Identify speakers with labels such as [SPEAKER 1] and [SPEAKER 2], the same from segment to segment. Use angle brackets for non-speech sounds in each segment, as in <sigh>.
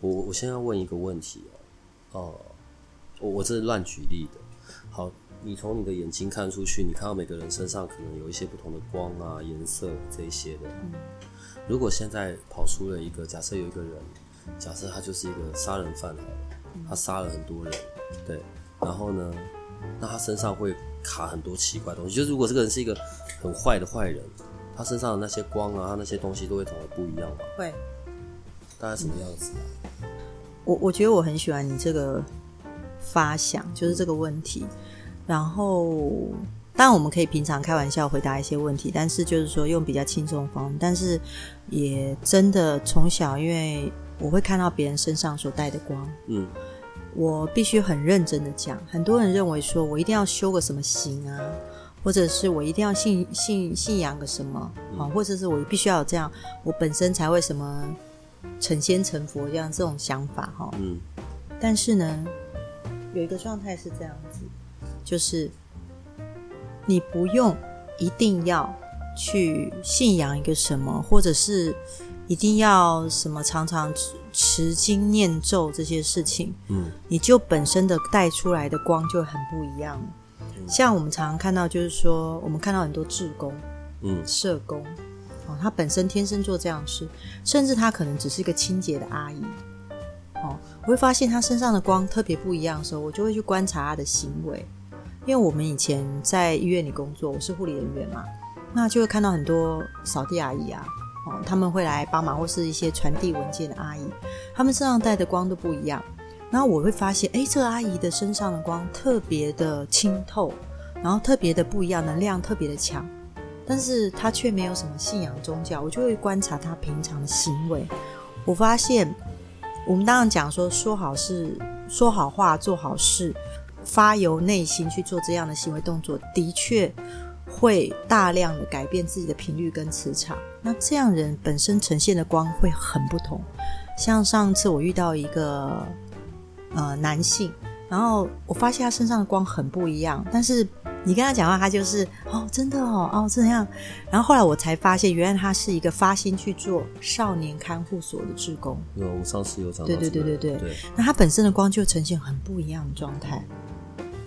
[SPEAKER 1] 我我现在问一个问题哦，哦，我我这是乱举例的。好，你从你的眼睛看出去，你看到每个人身上可能有一些不同的光啊、颜色这一些的。嗯。如果现在跑出了一个，假设有一个人，假设他就是一个杀人犯好了，他杀了很多人，对。然后呢，那他身上会卡很多奇怪东西。就是如果这个人是一个很坏的坏人，他身上的那些光啊，他那些东西都会长得不一样吗？
[SPEAKER 2] 会。
[SPEAKER 1] 大概什么样子？
[SPEAKER 2] 我我觉得我很喜欢你这个发想，就是这个问题。然后，当然我们可以平常开玩笑回答一些问题，但是就是说用比较轻松的方式。但是也真的从小，因为我会看到别人身上所带的光，嗯，我必须很认真的讲。很多人认为说我一定要修个什么行啊，或者是我一定要信信信仰个什么啊，或者是我必须要有这样，我本身才会什么。成仙成佛这样这种想法哈，嗯，但是呢，有一个状态是这样子，就是你不用一定要去信仰一个什么，或者是一定要什么常常持经念咒这些事情，嗯，你就本身的带出来的光就很不一样。像我们常常看到，就是说我们看到很多志工，嗯，社工。他本身天生做这样事，甚至他可能只是一个清洁的阿姨。哦，我会发现他身上的光特别不一样的时候，我就会去观察他的行为。因为我们以前在医院里工作，我是护理人员嘛，那就会看到很多扫地阿姨啊，哦，他们会来帮忙，或是一些传递文件的阿姨，他们身上带的光都不一样。然后我会发现，哎，这个阿姨的身上的光特别的清透，然后特别的不一样，能量特别的强。但是他却没有什么信仰宗教，我就会观察他平常的行为。我发现，我们当然讲说说好事、说好话、做好事，发由内心去做这样的行为动作，的确会大量的改变自己的频率跟磁场。那这样人本身呈现的光会很不同。像上次我遇到一个呃男性，然后我发现他身上的光很不一样，但是。你跟他讲话，他就是哦，真的哦，哦这样。然后后来我才发现，原来他是一个发心去做少年看护所的职工。
[SPEAKER 1] 有上次有讲
[SPEAKER 2] 对对对对对。那他本身的光就呈现很不一样的状态。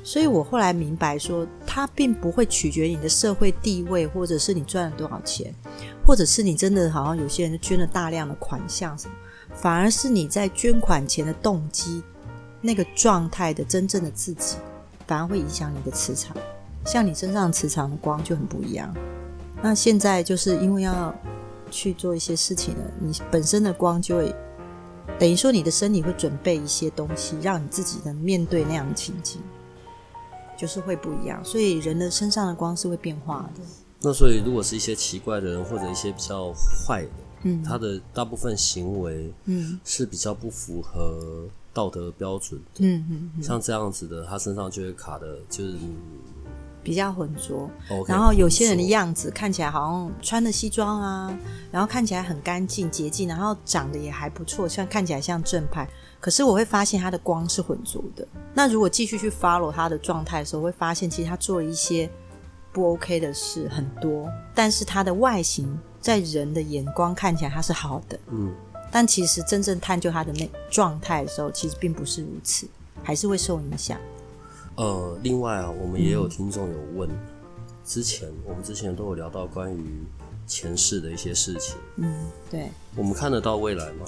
[SPEAKER 2] 所以我后来明白说，他并不会取决你的社会地位，或者是你赚了多少钱，或者是你真的好像有些人捐了大量的款项什么，反而是你在捐款前的动机，那个状态的真正的自己，反而会影响你的磁场。像你身上磁场的光就很不一样。那现在就是因为要去做一些事情了，你本身的光就会等于说你的身体会准备一些东西，让你自己能面对那样的情境，就是会不一样。所以人的身上的光是会变化的。
[SPEAKER 1] 那所以如果是一些奇怪的人或者一些比较坏的，嗯，他的大部分行为，嗯，是比较不符合道德标准，嗯嗯，像这样子的，他身上就会卡的，就是。
[SPEAKER 2] 比较浑浊，然后有些人的样子看起来好像穿的西装啊，然后看起来很干净洁净，然后长得也还不错，像看起来像正派。可是我会发现他的光是浑浊的。那如果继续去 follow 他的状态的时候，会发现其实他做了一些不 OK 的事很多，但是他的外形在人的眼光看起来他是好的，嗯，但其实真正探究他的那状态的时候，其实并不是如此，还是会受影响。
[SPEAKER 1] 呃，另外啊，我们也有听众有问，之前我们之前都有聊到关于前世的一些事情。
[SPEAKER 2] 嗯，对。
[SPEAKER 1] 我们看得到未来吗？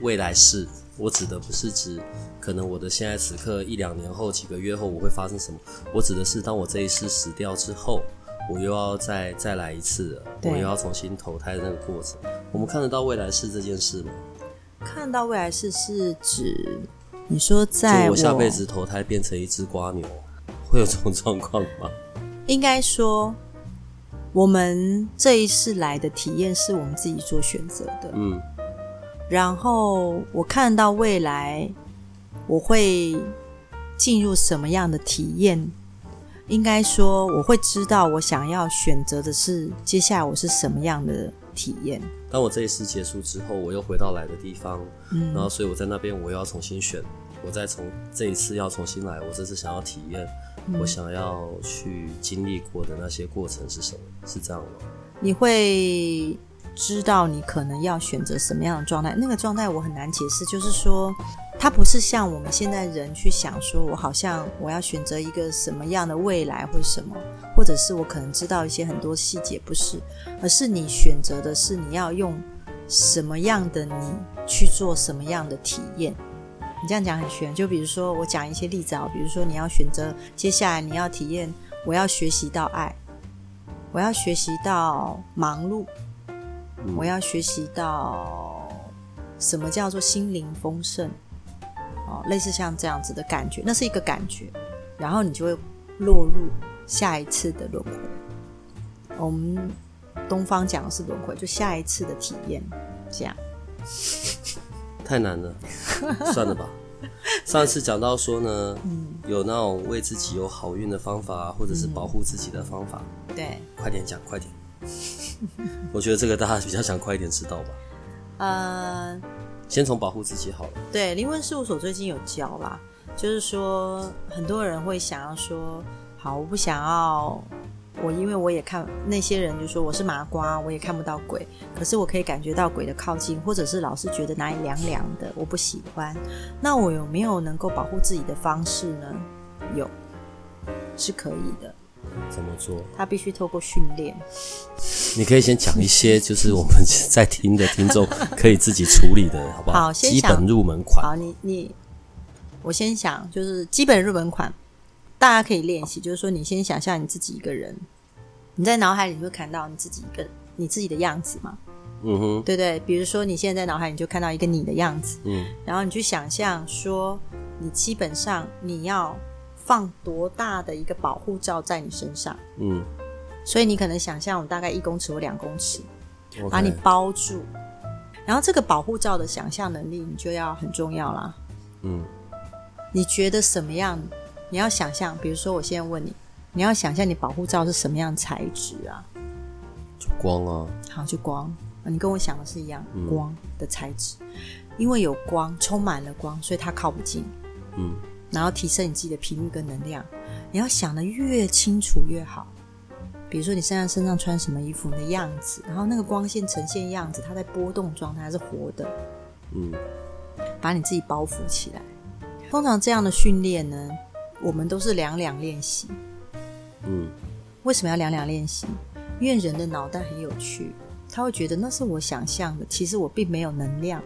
[SPEAKER 1] 未来世，我指的不是指可能我的现在此刻一两年后、几个月后我会发生什么，我指的是当我这一世死掉之后，我又要再再来一次，我又要重新投胎的那个过程。我们看得到未来世这件事吗？
[SPEAKER 2] 看到未来世是指。你说，在
[SPEAKER 1] 我下辈子投胎变成一只瓜牛，会有这种状况吗？
[SPEAKER 2] 应该说，我们这一世来的体验是我们自己做选择的。嗯，然后我看到未来我会进入什么样的体验。应该说，我会知道我想要选择的是接下来我是什么样的体验。
[SPEAKER 1] 当我这一次结束之后，我又回到来的地方，
[SPEAKER 2] 嗯
[SPEAKER 1] 然后所以我在那边我又要重新选，我再从这一次要重新来，我这次想要体验，
[SPEAKER 2] 嗯
[SPEAKER 1] 我想要去经历过的那些过程是什么？是这样吗？
[SPEAKER 2] 你会知道你可能要选择什么样的状态。那个状态我很难解释，就是说，它不是像我们现在人去想说，我好像我要选择一个什么样的未来或者什么，或者是我可能知道一些很多细节，不是，而是你选择的是你要用什么样的你去做什么样的体验。你这样讲很玄，就比如说我讲一些例子啊，比如说你要选择接下来你要体验，我要学习到爱，我要学习到忙碌，我要学习到什么叫做心灵丰盛，哦，类似像这样子的感觉，那是一个感觉，然后你就会落入下一次的轮回。我们东方讲的是轮回，就下一次的体验，这样。<laughs>
[SPEAKER 1] 太难了，算了吧。上一次讲到说呢，
[SPEAKER 2] 嗯
[SPEAKER 1] 有那种为自己有好运的方法，或者是保护自己的方法，
[SPEAKER 2] 对，
[SPEAKER 1] 快点讲，快点。<laughs> 我觉得这个大家比较想快一点知道吧。
[SPEAKER 2] 呃，
[SPEAKER 1] 先从保护自己好了。
[SPEAKER 2] 对，灵魂事务所最近有教啦，就是说很多人会想要说，好，我不想要我，因为我也看那些人就说我是麻瓜，我也看不到鬼，可是我可以感觉到鬼的靠近，或者是老是觉得哪里凉凉的，我不喜欢。那我有没有能够保护自己的方式呢？有，是可以的。
[SPEAKER 1] 怎么做？
[SPEAKER 2] 他必须透过训练。
[SPEAKER 1] 你可以先讲一些，就是我们在听的听众可以自己处理的，好不好？
[SPEAKER 2] 好先想
[SPEAKER 1] 基本入门款。
[SPEAKER 2] 好，你你，我先想，就是基本入门款，大家可以练习。就是说，你先想象你自己一个人，你在脑海里会看到你自己一个你自己的样子嘛，
[SPEAKER 1] 嗯哼，
[SPEAKER 2] 对不对？比如说，你现在在脑海里就看到一个你的样子，
[SPEAKER 1] 嗯
[SPEAKER 2] 然后你去想象说，你基本上你要放多大的一个保护罩在你身上，
[SPEAKER 1] 嗯。
[SPEAKER 2] 所以你可能想象我大概一公尺或两公尺把你包住。然后这个保护罩的想象能力，你就要很重要啦。
[SPEAKER 1] 嗯。
[SPEAKER 2] 你觉得什么样？你要想象，比如说，我现在问你，你要想象你保护罩是什么样材质啊？
[SPEAKER 1] 就光啊，
[SPEAKER 2] 好，就光，啊你跟我想的是一样，
[SPEAKER 1] 嗯。
[SPEAKER 2] 光的材质，因为有光，充满了光，所以它靠不近，
[SPEAKER 1] 嗯
[SPEAKER 2] 然后提升你自己的频率跟能量。你要想的越清楚越好。比如说，你现在身上穿什么衣服，你的样子，然后那个光线呈现样子，它在波动状态，它是活的，
[SPEAKER 1] 嗯
[SPEAKER 2] 把你自己包覆起来。通常这样的训练呢，我们都是两两练习。
[SPEAKER 1] 嗯
[SPEAKER 2] 为什么要两两练习？因为人的脑袋很有趣，他会觉得那是我想象的，其实我并没有能量。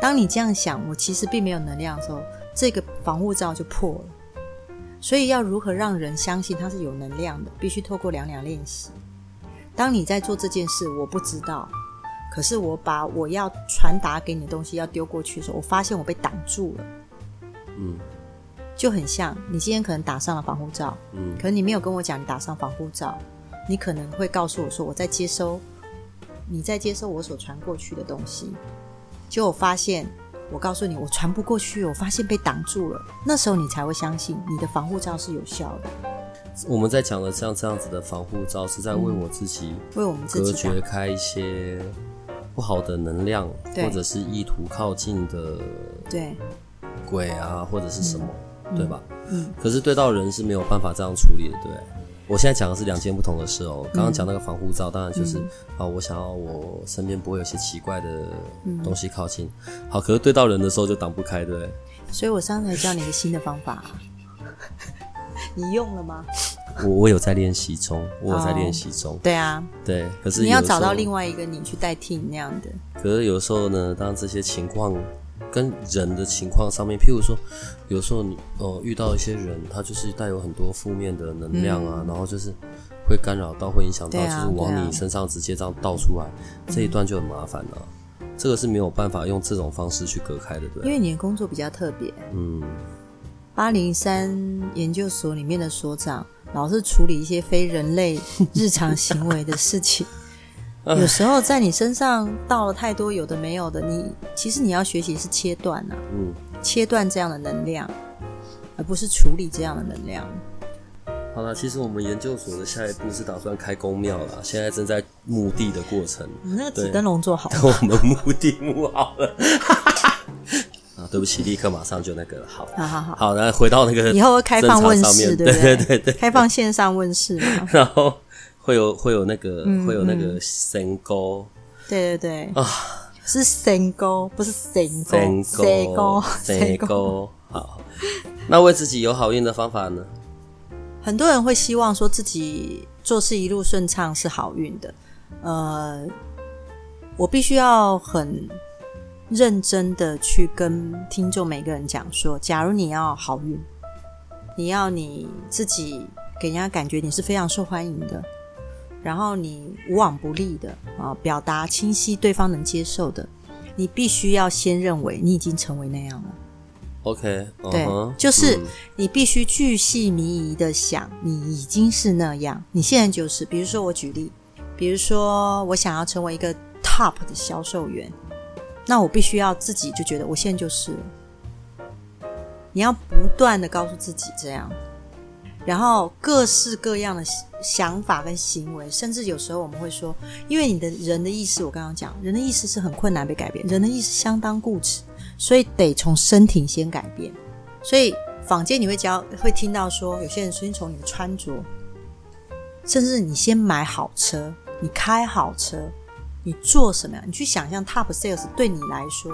[SPEAKER 2] 当你这样想，我其实并没有能量的时候，这个防护罩就破了。所以要如何让人相信它是有能量的，必须透过两两练习。当你在做这件事，我不知道，可是我把我要传达给你的东西要丢过去的时候，我发现我被挡住了，
[SPEAKER 1] 嗯
[SPEAKER 2] 就很像你今天可能打上了防护罩，
[SPEAKER 1] 嗯
[SPEAKER 2] 可能你没有跟我讲你打上防护罩，你可能会告诉我说我在接收，你在接收我所传过去的东西。结果我发现，我告诉你我传不过去，我发现被挡住了。那时候你才会相信你的防护罩是有效的，
[SPEAKER 1] 我们在讲的像这样子的防护罩，是在为我自己
[SPEAKER 2] 为我们自
[SPEAKER 1] 隔
[SPEAKER 2] 己讲
[SPEAKER 1] 绝开一些不好的能量，或者是意图靠近的
[SPEAKER 2] 对，
[SPEAKER 1] 鬼啊，或者是什么，对吧？
[SPEAKER 2] 嗯，
[SPEAKER 1] 可是对到人是没有办法这样处理的，对。我现在讲的是两件不同的事哦。刚刚讲那个防护罩，当然就是、
[SPEAKER 2] 嗯
[SPEAKER 1] 啊，我想要我身边不会有些奇怪的
[SPEAKER 2] 嗯
[SPEAKER 1] 东西靠近。好，可是对到人的时候就挡不开，对不对？
[SPEAKER 2] 所以我上次才教你一个新的方法、<laughs> 你用了吗？
[SPEAKER 1] 我我有在练习中，我有在练习中，
[SPEAKER 2] 对啊，
[SPEAKER 1] 对。可是
[SPEAKER 2] 你要找到另外一个你去代替你那样的，
[SPEAKER 1] 可是有时候呢，当这些情况跟人的情况上面，譬如说，有时候你哦、遇到一些人，他就是带有很多负面的能量啊，然后就是会干扰到，会影响到，就是往你身上直接这样倒出来，这一段就很麻烦了、这个是没有办法用这种方式去隔开的，对？
[SPEAKER 2] 因为你的工作比较特别。
[SPEAKER 1] 嗯，
[SPEAKER 2] 八零三研究所里面的所长老是处理一些非人类日常行为的事情，有时候在你身上到了太多有的没有的，你其实你要学习是切断啊，
[SPEAKER 1] 嗯，
[SPEAKER 2] 切断这样的能量，而不是处理这样的能量。
[SPEAKER 1] 好了，其实我们研究所的下一步是打算开公庙了，现在正在墓地的过程。
[SPEAKER 2] 你那个
[SPEAKER 1] 对
[SPEAKER 2] 纸灯笼做好
[SPEAKER 1] 等 <laughs> 我们墓地墓好了。<laughs> 啊，对不起，立刻马上就那个了。好，
[SPEAKER 2] 好好好，
[SPEAKER 1] 好，然后回到那个
[SPEAKER 2] 以后会开放问世，对不
[SPEAKER 1] 对对对对
[SPEAKER 2] 开放线上问世嘛？<laughs>
[SPEAKER 1] 然后会有会有那个、
[SPEAKER 2] 嗯
[SPEAKER 1] 会有那个神沟
[SPEAKER 2] 对对对，
[SPEAKER 1] 啊，
[SPEAKER 2] 是神沟，不是神沟，
[SPEAKER 1] 神
[SPEAKER 2] 神沟，
[SPEAKER 1] 神沟。好，那为自己有好运的方法呢？
[SPEAKER 2] 很多人会希望说自己做事一路顺畅是好运的，呃，我必须要很认真的去跟听众每个人讲说，假如你要好运，你要你自己给人家感觉你是非常受欢迎的，然后你无往不利的啊，表达清晰，对方能接受的，你必须要先认为你已经成为那样了。
[SPEAKER 1] OK，
[SPEAKER 2] 对就是
[SPEAKER 1] 嗯
[SPEAKER 2] 你必须巨细靡遗的想，你已经是那样，你现在就是。比如说，我举例，比如说我想要成为一个 top 的销售员，那我必须要自己就觉得我现在就是了。你要不断的告诉自己这样，然后各式各样的想法跟行为，甚至有时候我们会说，因为你的人的意识，我刚刚讲，人的意识是很困难被改变，人的意识相当固执，所以得从身体先改变。所以坊间你会教会听到说，有些人先从你的穿着，甚至你先买好车，你开好车，你做什么呀？你去想象 top sales 对你来说，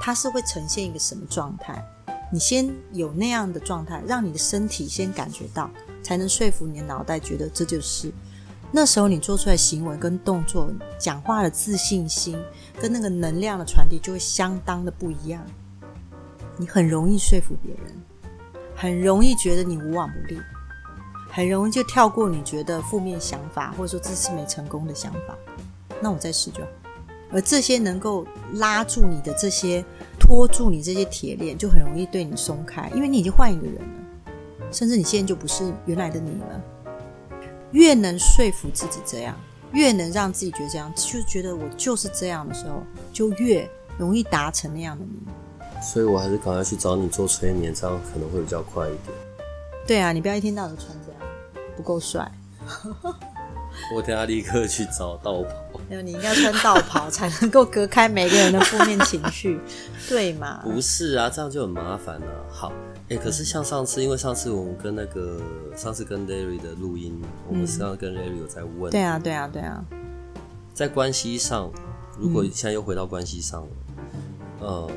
[SPEAKER 2] 它是会呈现一个什么状态？你先有那样的状态，让你的身体先感觉到，才能说服你的脑袋觉得这就是。那时候你做出来行为跟动作、讲话的自信心跟那个能量的传递就会相当的不一样。你很容易说服别人，很容易觉得你无往不利，很容易就跳过你觉得负面想法或者说这次没成功的想法。那我再试就好。而这些能够拉住你的这些、拖住你这些铁链，就很容易对你松开，因为你已经换一个人了，甚至你现在就不是原来的你了。越能说服自己这样，越能让自己觉得这样，就觉得我就是这样的时候，就越容易达成那样的你。
[SPEAKER 1] 所以我还是赶快去找你做催眠，这样可能会比较快一点。
[SPEAKER 2] 对啊，你不要一天到晚都穿这样，不够帅。<laughs>
[SPEAKER 1] 我等下立刻去找道跑。
[SPEAKER 2] 你应该穿道袍 <laughs> 才能够隔开每个人的负面情绪，对吗？
[SPEAKER 1] 不是啊，这样就很麻烦了、好，哎、可是像上次，因为上次我们跟那个上次跟 Larry 的录音，我们实际上跟 Larry 有在问，
[SPEAKER 2] 对啊，对啊，对啊，
[SPEAKER 1] 在关系上，如果现在又回到关系上了，呃，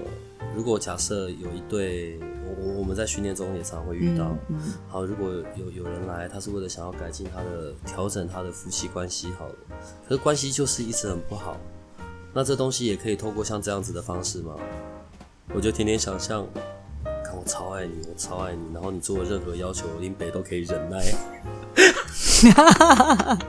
[SPEAKER 1] 如果假设有一对，我我我们在训练中也常会遇到，
[SPEAKER 2] 嗯
[SPEAKER 1] 好，如果有有人来，他是为了想要改进他的、调整他的夫妻关系，好了，可是关系就是一直很不好，那这东西也可以透过像这样子的方式吗？我就天天想象，看我超爱你，我超爱你，然后你做的任何要求，林北都可以忍耐，<laughs>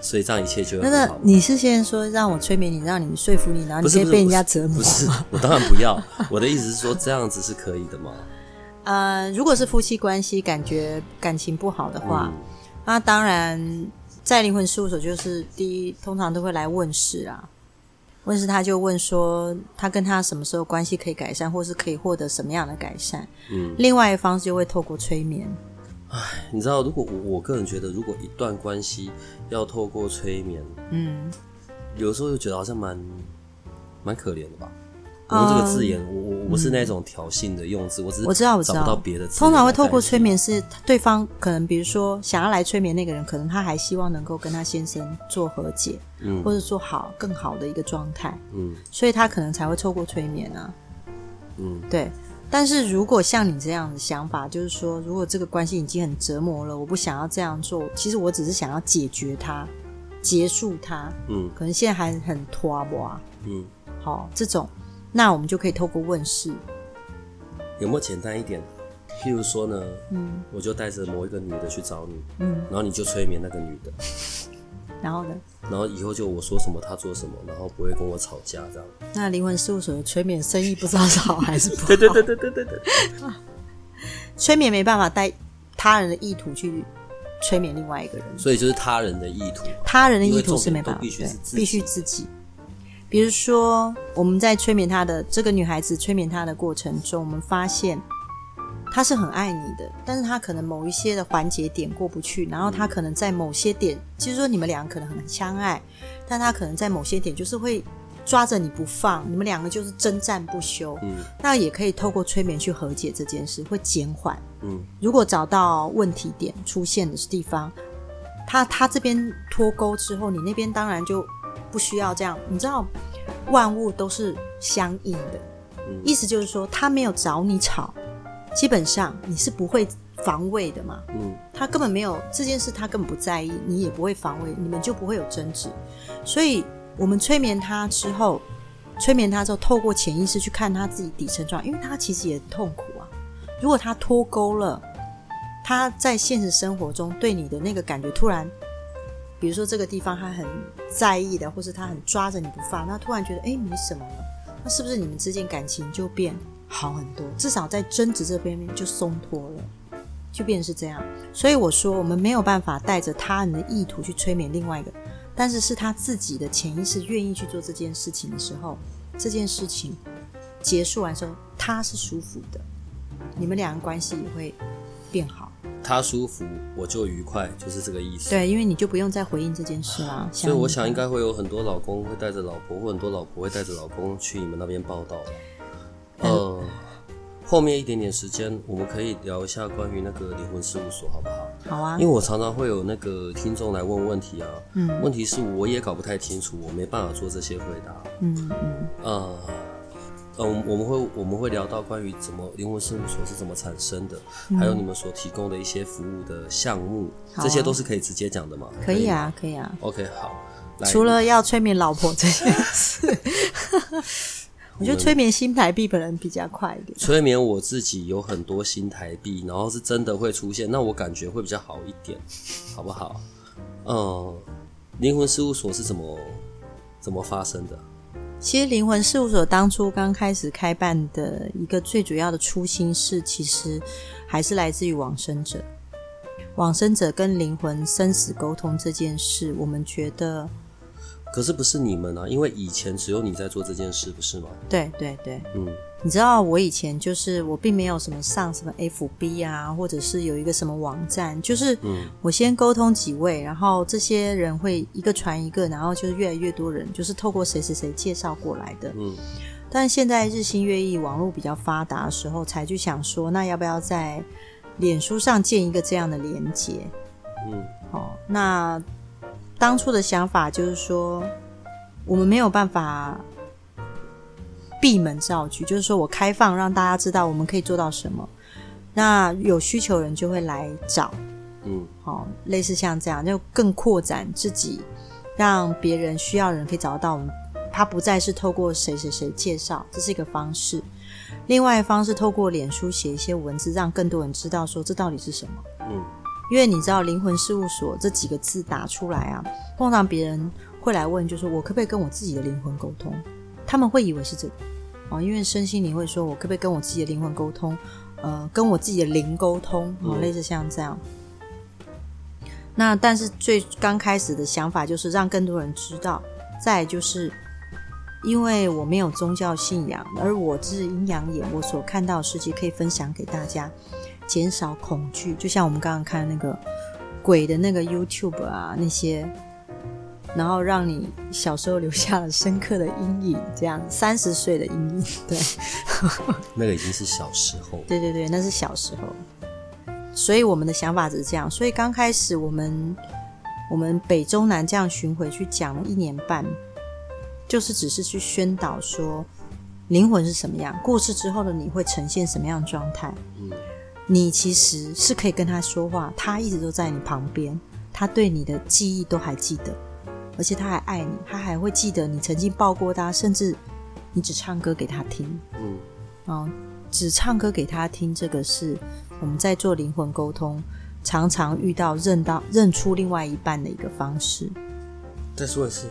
[SPEAKER 1] 所以这样一切就
[SPEAKER 2] 那那
[SPEAKER 1] 很好。
[SPEAKER 2] 你是先说让我催眠你，让你说服你，然后你先被人家折磨
[SPEAKER 1] 不是，我当然不要。我的意思是说，这样子是可以的嘛？
[SPEAKER 2] 呃，如果是夫妻关系感觉感情不好的话，
[SPEAKER 1] 嗯
[SPEAKER 2] 那当然在灵魂事务所就是第一，通常都会来问事啊。问事他就问说，他跟他什么时候关系可以改善，或是可以获得什么样的改善？
[SPEAKER 1] 嗯，
[SPEAKER 2] 另外一方就会透过催眠，
[SPEAKER 1] 你知道，如果我我个人觉得，如果一段关系要透过催眠，
[SPEAKER 2] 嗯，
[SPEAKER 1] 有时候就觉得好像蛮蛮可怜的吧。我用这个字眼，我我我不是那种挑衅的用字，我只是
[SPEAKER 2] 嗯我知道我知道
[SPEAKER 1] 找不到别的字。
[SPEAKER 2] 通常会透过催，眠是对方可能比如说想要来催眠那个人，可能他还希望能够跟他先生做和解，
[SPEAKER 1] 嗯。
[SPEAKER 2] 或者做好更好的一个状态，
[SPEAKER 1] 嗯。
[SPEAKER 2] 所以他可能才会透过催眠啊。
[SPEAKER 1] 嗯。
[SPEAKER 2] 对，但是如果像你这样的想法，就是说，如果这个关系已经很折磨了，我不想要这样做，其实我只是想要解决它，结束它，
[SPEAKER 1] 嗯。
[SPEAKER 2] 可能现在还很拖啊，
[SPEAKER 1] 嗯，
[SPEAKER 2] 好，这种，那我们就可以透过问世，
[SPEAKER 1] 有没有简单一点？譬如说呢，
[SPEAKER 2] 嗯
[SPEAKER 1] 我就带着某一个女的去找你，
[SPEAKER 2] 嗯，
[SPEAKER 1] 然后你就催眠那个女的，<laughs>
[SPEAKER 2] 然后呢，
[SPEAKER 1] 然后以后就我说什么她做什么，然后不会跟我吵架这样。
[SPEAKER 2] 那灵魂事务所的催眠生意不知道是好还是不好？
[SPEAKER 1] 对对对对对对对，<laughs>
[SPEAKER 2] 催眠没办法带他人的意图去催眠另外一个人。
[SPEAKER 1] 所以就是他人的意图，
[SPEAKER 2] 他人的意图是没办法，
[SPEAKER 1] 都必须
[SPEAKER 2] 对
[SPEAKER 1] 是
[SPEAKER 2] 必须自己。比如说，我们在催眠她的这个女孩子催眠她的过程中，我们发现她是很爱你的，但是她可能某一些的环节点过不去，然后她可能在某些点，就是说你们两个可能很相爱，但她可能在某些点就是会抓着你不放，你们两个就是征战不休。
[SPEAKER 1] 嗯
[SPEAKER 2] 那也可以透过催眠去和解这件事，会减缓。
[SPEAKER 1] 嗯
[SPEAKER 2] 如果找到问题点出现的地方，他他这边脱钩之后，你那边当然就不需要这样。你知道，万物都是相应的，
[SPEAKER 1] 嗯
[SPEAKER 2] 意思就是说，他没有找你吵，基本上你是不会防卫的嘛。
[SPEAKER 1] 嗯
[SPEAKER 2] 他根本没有这件事，他根本不在意，你也不会防卫，你们就不会有争执。所以，我们催眠他之后，催眠他之后，透过潜意识去看他自己底层状态，因为他其实也很痛苦啊。如果他脱钩了，他在现实生活中对你的那个感觉突然，比如说这个地方他很在意的，或是他很抓着你不放，那突然觉得哎没什么了，那是不是你们之间感情就变好很多？至少在争执这边就松脱了。就变成是这样。所以我说，我们没有办法带着他人的意图去催眠另外一个，但是是他自己的潜意识愿意去做这件事情的时候，这件事情结束完之后，他是舒服的，你们两个关系也会变好。
[SPEAKER 1] 他舒服，我就愉快，就是这个意思。
[SPEAKER 2] 对，因为你就不用再回应这件事了。
[SPEAKER 1] 所以我想应
[SPEAKER 2] 该
[SPEAKER 1] 该会有很多老公会带着老婆，或很多老婆会带着老公去你们那边报道。
[SPEAKER 2] 嗯
[SPEAKER 1] 呃，后面一点点时间，我们可以聊一下关于那个灵魂事务所，好不好？
[SPEAKER 2] 好啊
[SPEAKER 1] 因为，我常常会有那个听众来问问题啊，
[SPEAKER 2] 嗯
[SPEAKER 1] 问题是我也搞不太清楚，我没办法做这些回答。
[SPEAKER 2] 嗯嗯，
[SPEAKER 1] 呃，呃，我们我们会我们会聊到关于怎么灵魂事务所是怎么产生的，还有你们所提供的一些服务的项目，
[SPEAKER 2] 啊
[SPEAKER 1] 这些都是可以直接讲的吗？
[SPEAKER 2] 可以啊，可以啊。
[SPEAKER 1] OK，好。来
[SPEAKER 2] 除了要催眠老婆这件 <laughs> 事，我觉得催眠新台币本人比较快一点。
[SPEAKER 1] 催眠我自己有很多新台币，然后是真的会出现，那我感觉会比较好一点，好不好？嗯，灵魂事务所是怎么怎么发生的？
[SPEAKER 2] 其实灵魂事务所当初刚开始开办的一个最主要的初心是，其实还是来自于往生者。往生者跟灵魂生死沟通这件事，我们觉得，
[SPEAKER 1] 可是不是你们啊？因为以前只有你在做这件事，不是吗？
[SPEAKER 2] 对对对，
[SPEAKER 1] 嗯
[SPEAKER 2] 你知道我以前就是我并没有什么上什么 FB 啊，或者是有一个什么网站，就是
[SPEAKER 1] 嗯
[SPEAKER 2] 我先沟通几位，然后这些人会一个传一个，然后就是越来越多人，就是透过谁谁谁介绍过来的。
[SPEAKER 1] 嗯
[SPEAKER 2] 但现在日新月异，网络比较发达的时候，才去想说，那要不要在脸书上建一个这样的连接？
[SPEAKER 1] 嗯
[SPEAKER 2] 哦，那当初的想法就是说，我们没有办法闭门造句，就是说我开放让大家知道我们可以做到什么，那有需求人就会来找，
[SPEAKER 1] 嗯
[SPEAKER 2] 哦，类似像这样，就更扩展自己，让别人需要人可以找得到我们。他不再是透过谁谁谁介绍，这是一个方式。另外一方是透过脸书写一些文字，让更多人知道说这到底是什么。
[SPEAKER 1] 嗯
[SPEAKER 2] 因为你知道“灵魂事务所”这几个字打出来啊，通常别人会来问，就是我可不可以跟我自己的灵魂沟通？他们会以为是这个哦，因为身心灵会说，我可不可以跟我自己的灵魂沟通？呃，跟我自己的灵沟通，哦，
[SPEAKER 1] 嗯
[SPEAKER 2] 类似像这样。那但是最刚开始的想法就是让更多人知道，再就是因为我没有宗教信仰，而我是阴阳眼，我所看到的世界可以分享给大家，减少恐惧。就像我们刚刚看那个鬼的那个 YouTube 啊，那些，然后让你小时候留下了深刻的阴影，这样三十岁的阴影，对。
[SPEAKER 1] 那个已经是小时候。
[SPEAKER 2] 对对对，那是小时候。所以我们的想法只是这样。所以刚开始我们我们北中南这样巡回去讲了一年半，就是只是去宣导说灵魂是什么样，过世之后的你会呈现什么样的状态。
[SPEAKER 1] 嗯
[SPEAKER 2] 你其实是可以跟他说话，他一直都在你旁边，他对你的记忆都还记得，而且他还爱你，他还会记得你曾经抱过他，甚至你只唱歌给他听。
[SPEAKER 1] 嗯
[SPEAKER 2] 哦，只唱歌给他听，这个是我们在做灵魂沟通常常遇到认到认出另外一半的一个方式。
[SPEAKER 1] 再说一次。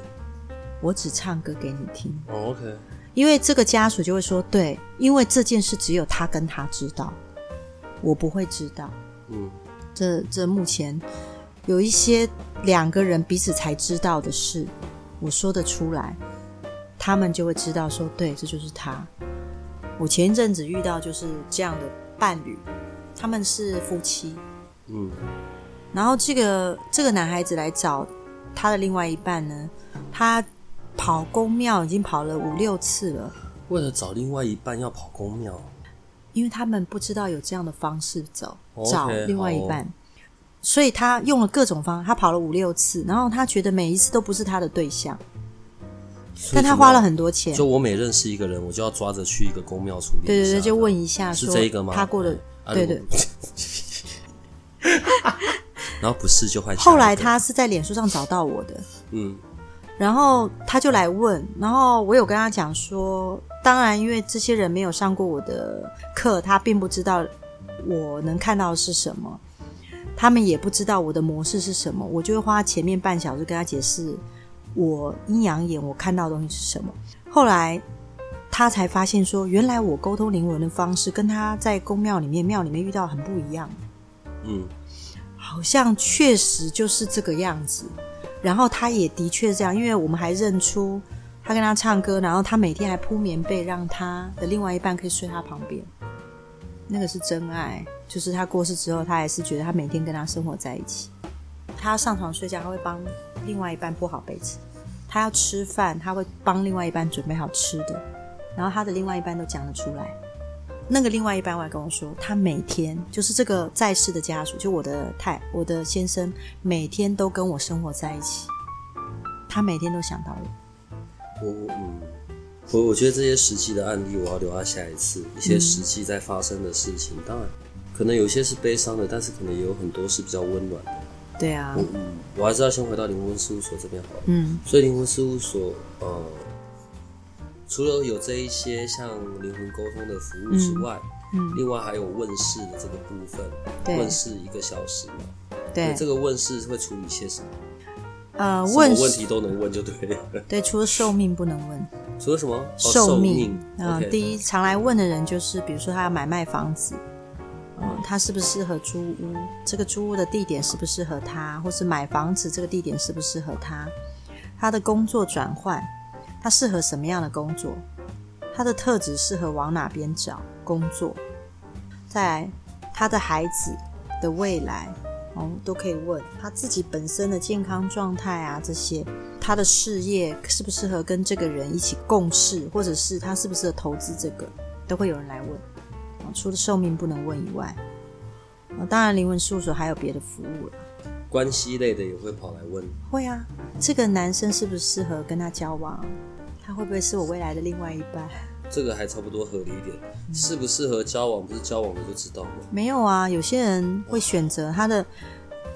[SPEAKER 2] 我只唱歌给你听，
[SPEAKER 1] 哦，OK。
[SPEAKER 2] 因为这个家属就会说，对，因为这件事只有他跟他知道，我不会知道。
[SPEAKER 1] 嗯
[SPEAKER 2] 这这目前有一些两个人彼此才知道的事，我说得出来，他们就会知道说，对，这就是他。我前一阵子遇到就是这样的伴侣，他们是夫妻，
[SPEAKER 1] 嗯，
[SPEAKER 2] 然后这个这个男孩子来找他的另外一半呢，他跑公庙已经跑了五六次了，
[SPEAKER 1] 为了找另外一半要跑公庙，
[SPEAKER 2] 因为他们不知道有这样的方式走找另外一
[SPEAKER 1] 好。
[SPEAKER 2] 半，所以他用了各种方法，他跑了五六次，然后他觉得每一次都不是他的对象，但他花了很多钱。
[SPEAKER 1] 就我每认识一个人，我就要抓着去一个公庙处理。
[SPEAKER 2] 对对对，就问一下说
[SPEAKER 1] 是这一个吗？
[SPEAKER 2] 他过的
[SPEAKER 1] 啊
[SPEAKER 2] 对对。<laughs>
[SPEAKER 1] 然后不是就换。
[SPEAKER 2] 后来他是在脸书上找到我的，
[SPEAKER 1] 嗯
[SPEAKER 2] 然后他就来问，然后我有跟他讲说，当然因为这些人没有上过我的课，他并不知道我能看到的是什么，他们也不知道我的模式是什么，我就会花前面半小时跟他解释我阴阳眼我看到的东西是什么。后来他才发现说，原来我沟通灵魂的方式跟他在宫庙里面庙里面遇到很不一样。
[SPEAKER 1] 嗯
[SPEAKER 2] 好像确实就是这个样子。然后他也的确这样，因为我们还认出他跟他唱歌，然后他每天还铺棉被，让他的另外一半可以睡他旁边。那个是真爱，就是他过世之后，他还是觉得他每天跟他生活在一起。他上床睡觉，他会帮另外一半铺好被子；他要吃饭，他会帮另外一半准备好吃的。然后他的另外一半都讲得出来。那个另外一半我还跟我说，他每天就是这个在世的家属，就我的太我的先生，每天都跟我生活在一起，他每天都想到我。
[SPEAKER 1] 我，我我觉得这些实际的案例，我要留到下一次。一些实际在发生的事情，当然可能有些是悲伤的，但是可能也有很多是比较温暖的。
[SPEAKER 2] 对啊，
[SPEAKER 1] 嗯，我还是要先回到灵魂事务所这边好了。
[SPEAKER 2] 嗯
[SPEAKER 1] 所以灵魂事务所，呃，除了有这一些像灵魂沟通的服务之外，
[SPEAKER 2] 嗯，
[SPEAKER 1] 另外还有问世的这个部分，
[SPEAKER 2] 对
[SPEAKER 1] 问世一个小时嘛。
[SPEAKER 2] 对，
[SPEAKER 1] 这个问世会处理些什么？
[SPEAKER 2] 呃，
[SPEAKER 1] 什么
[SPEAKER 2] 问
[SPEAKER 1] 问题都能问就对了。
[SPEAKER 2] 对，除了寿命不能问，
[SPEAKER 1] 除了什么？哦、
[SPEAKER 2] 寿
[SPEAKER 1] 命
[SPEAKER 2] 命。啊、
[SPEAKER 1] OK
[SPEAKER 2] 第一常来问的人就是，比如说他要买卖房子，嗯，他适不适合租屋？这个租屋的地点适不适合他？或是买房子这个地点适不适合他？他的工作转换，他适合什么样的工作？他的特质适合往哪边找工作？再来，他的孩子的未来，哦，都可以问他自己本身的健康状态啊，这些他的事业适不适合跟这个人一起共事，或者是他适不适合投资这个，都会有人来问。啊除了寿命不能问以外，啊，当然灵魂事务所还有别的服务了。
[SPEAKER 1] 关系类的也会跑来问。
[SPEAKER 2] 会啊，这个男生适不适合跟他交往？他会不会是我未来的另外一半？
[SPEAKER 1] 这个还差不多合理一点，适不适合交往，不是交往了就知道吗？
[SPEAKER 2] 没有啊，有些人会选择他的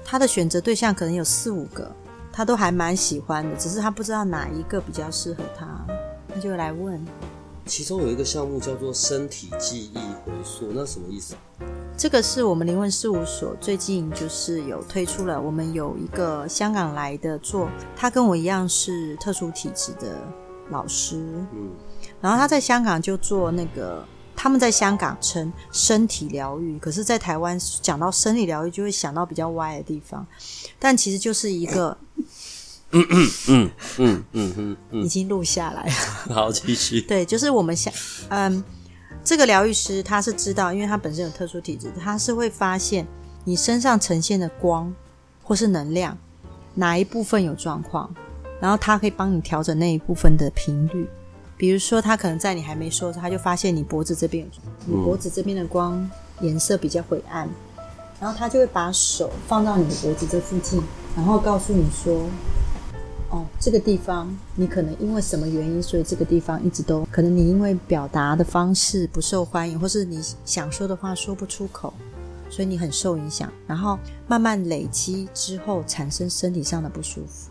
[SPEAKER 2] 他的选择对象可能有四五个，他都还蛮喜欢的，只是他不知道哪一个比较适合他，他就来问。
[SPEAKER 1] 其中有一个项目叫做身体记忆回溯，那什么意思？
[SPEAKER 2] 这个是我们灵魂事务所最近就是有推出了，我们有一个香港来的做，他跟我一样是特殊体质的老师，
[SPEAKER 1] 嗯，
[SPEAKER 2] 然后他在香港就做那个，他们在香港称身体疗愈，可是，在台湾讲到生理疗愈就会想到比较歪的地方，但其实就是一个
[SPEAKER 1] 嗯嗯嗯嗯嗯嗯，
[SPEAKER 2] 已经录下来了。
[SPEAKER 1] 好，继续。<laughs>
[SPEAKER 2] 对，就是我们想，嗯，这个疗愈师他是知道，因为他本身有特殊体质，他是会发现你身上呈现的光或是能量哪一部分有状况，然后他可以帮你调整那一部分的频率。比如说，他可能在你还没说的时候，他就发现你脖子这边有，你脖子这边的光颜色比较灰暗，然后他就会把手放到你的脖子这附近，然后告诉你说，哦，这个地方你可能因为什么原因，所以这个地方一直都可能你因为表达的方式不受欢迎，或是你想说的话说不出口，所以你很受影响，然后慢慢累积之后产生身体上的不舒服。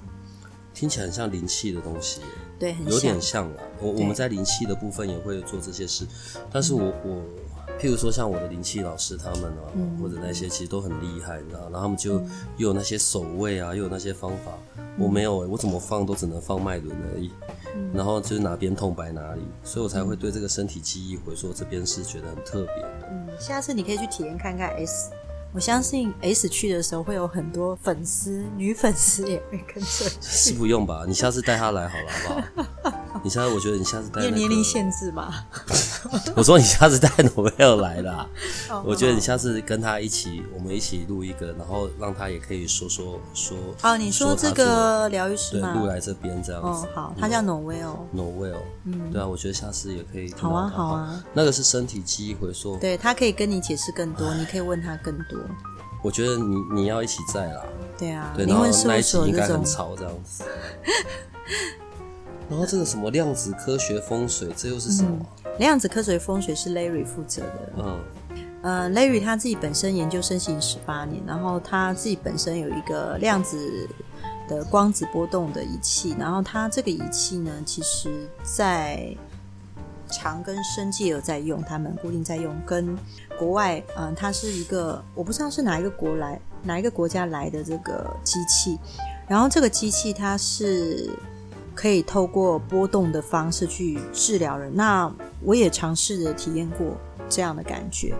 [SPEAKER 1] 听起来很像灵气的东西，
[SPEAKER 2] 对，很
[SPEAKER 1] 有点
[SPEAKER 2] 像。
[SPEAKER 1] 像啦。我我们在灵气的部分也会做这些事，但是我我，譬如说像我的灵气老师他们啊，
[SPEAKER 2] 嗯
[SPEAKER 1] 或者那些其实都很厉害，你知道，然后他们就又有那些守卫啊，又有那些方法，我没有、欸，我怎么放都只能放脉轮而已，
[SPEAKER 2] 嗯 <laughs>
[SPEAKER 1] 然后就是哪边痛摆哪里，所以我才会对这个身体记忆回溯这边是觉得很特别的。
[SPEAKER 2] 嗯，下次你可以去体验看看 S。我相信 S 去的时候会有很多粉丝，女粉丝也会跟着
[SPEAKER 1] 是不用吧？你下次带她来好了，好不好？你下次我觉得你下次带、那个、
[SPEAKER 2] 有年龄限制吗？<laughs>
[SPEAKER 1] 我说你下次带 Noel 来啦，
[SPEAKER 2] 哦
[SPEAKER 1] 我觉得你下次跟他一起，我们一起录一个，然后让他也可以说说说。
[SPEAKER 2] 哦，你说这个疗愈师
[SPEAKER 1] 对
[SPEAKER 2] 吗？
[SPEAKER 1] 录来这边这样子。
[SPEAKER 2] 哦，好，他叫 Noel。
[SPEAKER 1] Noel，嗯，对啊，我觉得下次也可以
[SPEAKER 2] 好啊好啊，
[SPEAKER 1] 那个是身体记忆回溯，
[SPEAKER 2] 对他可以跟你解释更多，你可以问他更多。
[SPEAKER 1] 我觉得你你要一起在啦，
[SPEAKER 2] 对啊，
[SPEAKER 1] 对，然后那一集应该很吵这样子。<laughs> 然后这个什么量子科学风水，这又是什么？
[SPEAKER 2] 量子科学风水是 Larry 负责的。
[SPEAKER 1] 嗯
[SPEAKER 2] 呃，Larry 他自己本身研究身形十八年，然后他自己本身有一个量子的光子波动的仪器，然后他这个仪器呢，其实在长跟生界有在用，他们固定在用，跟国外，嗯、它是一个我不知道是哪一个国来哪一个国家来的这个机器，然后这个机器它是可以透过波动的方式去治疗人。那我也尝试着体验过这样的感觉，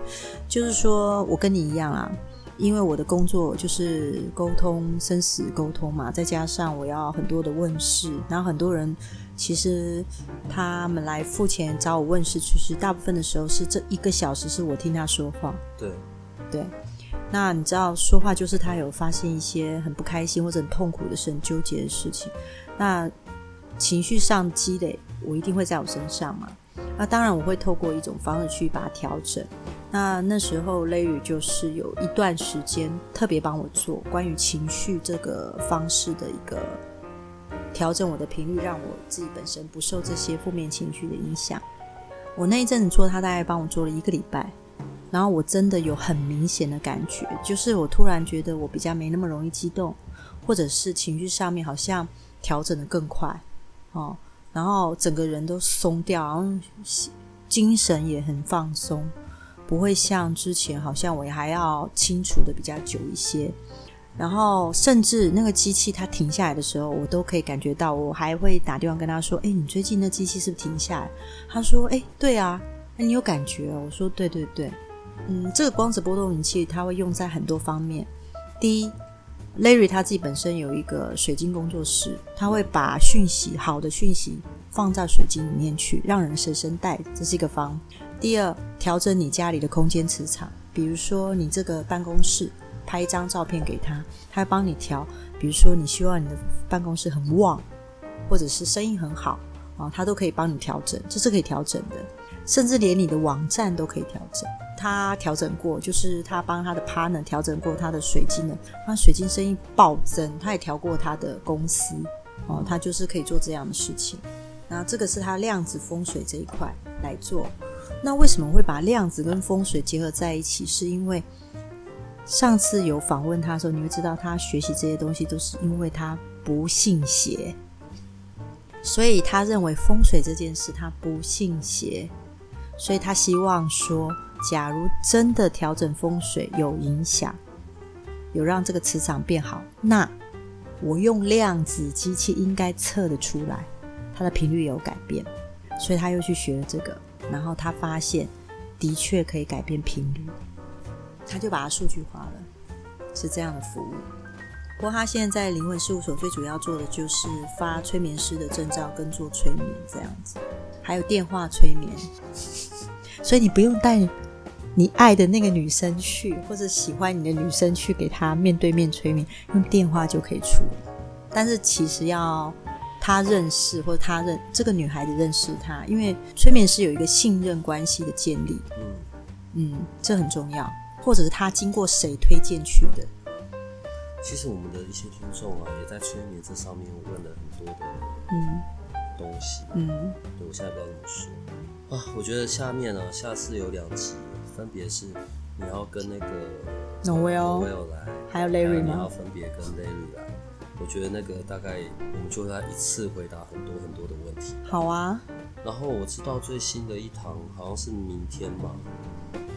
[SPEAKER 2] 就是说我跟你一样啊，因为我的工作就是沟通生死沟通嘛，再加上我要很多的问世，然后很多人其实他们来付钱找我问世，其实大部分的时候是这一个小时是我听他说话，
[SPEAKER 1] 对，
[SPEAKER 2] 对。那你知道说话就是他有发现一些很不开心或者很痛苦的事、很纠结的事情，那情绪上积累，我一定会在我身上嘛。那当然我会透过一种方式去把它调整。那那时候 Larry 就是有一段时间特别帮我做关于情绪这个方式的一个调整我的频率，让我自己本身不受这些负面情绪的影响。我那一阵子做，他大概帮我做了一个礼拜，然后我真的有很明显的感觉，就是我突然觉得我比较没那么容易激动，或者是情绪上面好像调整的更快哦，然后整个人都松掉，然后精神也很放松，不会像之前好像我还要清楚的比较久一些。然后甚至那个机器它停下来的时候，我都可以感觉到，我还会打电话跟他说：“哎，你最近那机器是不是停下来？”他说：“哎，对啊，那，你有感觉哦？”我说：“对对对，嗯，这个光子波动仪器它会用在很多方面。第一，Larry 他自己本身有一个水晶工作室，他会把讯息好的讯息放在水晶里面去，让人随身带，这是一个方。第二，调整你家里的空间磁场，比如说你这个办公室。拍一张照片给他，他会帮你调。比如说，你希望你的办公室很旺，或者是生意很好啊，他都可以帮你调整，这是可以调整的。甚至连你的网站都可以调整。他调整过，就是他帮他的 partner 调整过他的水晶的，他水晶生意暴增，他也调过他的公司哦，他就是可以做这样的事情。那这个是他量子风水这一块来做。那为什么会把量子跟风水结合在一起？是因为上次有访问他的时候，你会知道他学习这些东西都是因为他不信邪，所以他认为风水这件事他不信邪，所以他希望说，假如真的调整风水有影响，有让这个磁场变好，那我用量子机器应该测得出来它的频率有改变，所以他又去学了这个，然后他发现的确可以改变频率。他就把它数据化了，是这样的服务。不过他现在在灵魂事务所最主要做的就是发催眠师的证照跟做催眠这样子，还有电话催眠。所以你不用带你爱的那个女生去，或者喜欢你的女生去给她面对面催眠，用电话就可以处理。但是其实要他认识或者他认这个女孩子认识她，因为催眠是有一个信任关系的建立，
[SPEAKER 1] 嗯，
[SPEAKER 2] 嗯，这很重要。或者是他经过谁推荐去的？
[SPEAKER 1] 其实我们的一些听众啊，也在催眠这上面问了很多的
[SPEAKER 2] 嗯
[SPEAKER 1] 东西。
[SPEAKER 2] 嗯，
[SPEAKER 1] 对我现在不知道怎么说啊。我觉得下面呢、下次有两集，分别是你要跟那个
[SPEAKER 2] Noel
[SPEAKER 1] Noel 来，
[SPEAKER 2] 还有 Larry 吗
[SPEAKER 1] 你要？分别跟 Larry 来。我觉得那个大概我们就会一次回答很多很多的问题。
[SPEAKER 2] 好啊，
[SPEAKER 1] 然后我知道最新的一堂好像是明天吧，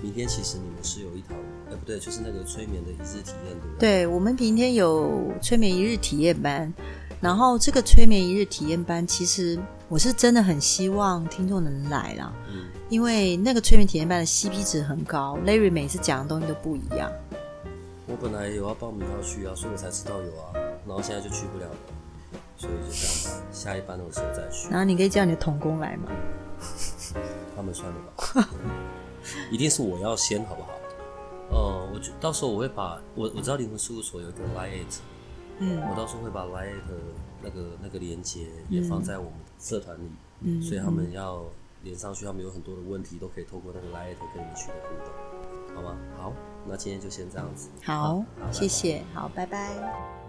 [SPEAKER 1] 明天其实你们是有一堂，哎不对，就是那个催眠的一日体验，对不对？
[SPEAKER 2] 对我们明天有催眠一日体验班，然后这个催眠一日体验班，其实我是真的很希望听众能来啦，
[SPEAKER 1] 嗯，
[SPEAKER 2] 因为那个催眠体验班的 CP 值很高，Larry 每次讲的东西都不一样，
[SPEAKER 1] 我本来有要报名要去啊，所以我才知道有啊，然后现在就去不了了，所以就这样吧，下一班的时候再去。
[SPEAKER 2] 然后你可以叫你的童工来嘛？<laughs>
[SPEAKER 1] 他们算了吧，<laughs> 一定是我要先，好不好？呃，我就到时候我会把我我知道灵魂事务所有一个 Lite，
[SPEAKER 2] 嗯
[SPEAKER 1] 我到时候会把 Lite 那个那个连接也放在我们社团里，
[SPEAKER 2] 嗯
[SPEAKER 1] 所以他们要连上去，他们有很多的问题都可以透过那个 Lite 跟你们取得互动，好吗？好，那今天就先这样子。
[SPEAKER 2] 好谢谢，好，拜拜。